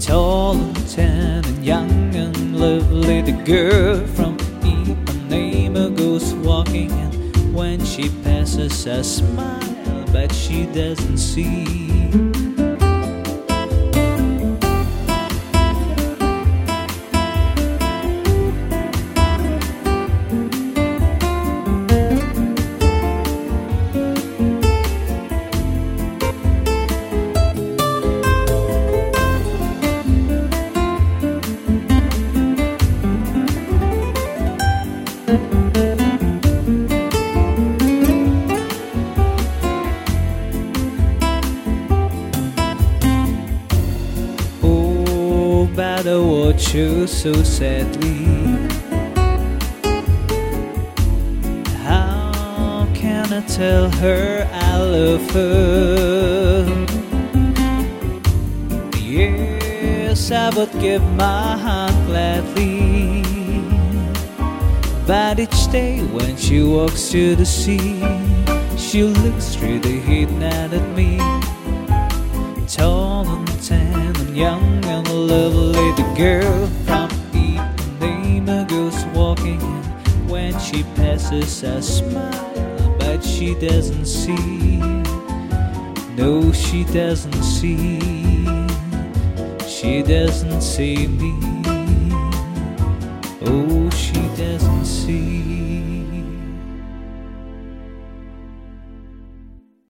Tall and tan and young and lovely, the girl from Ipanema goes walking, and when she passes, I smile, but she doesn't see. But I watch you so sadly. How can I tell her I love her? Yes, I would give my heart gladly. But each day when she walks to the sea, she looks through the heat net at me. Lovely, girl from Ipanema goes walking. And when she passes, I smile, but she doesn't see. No, she doesn't see. She doesn't see me. Oh.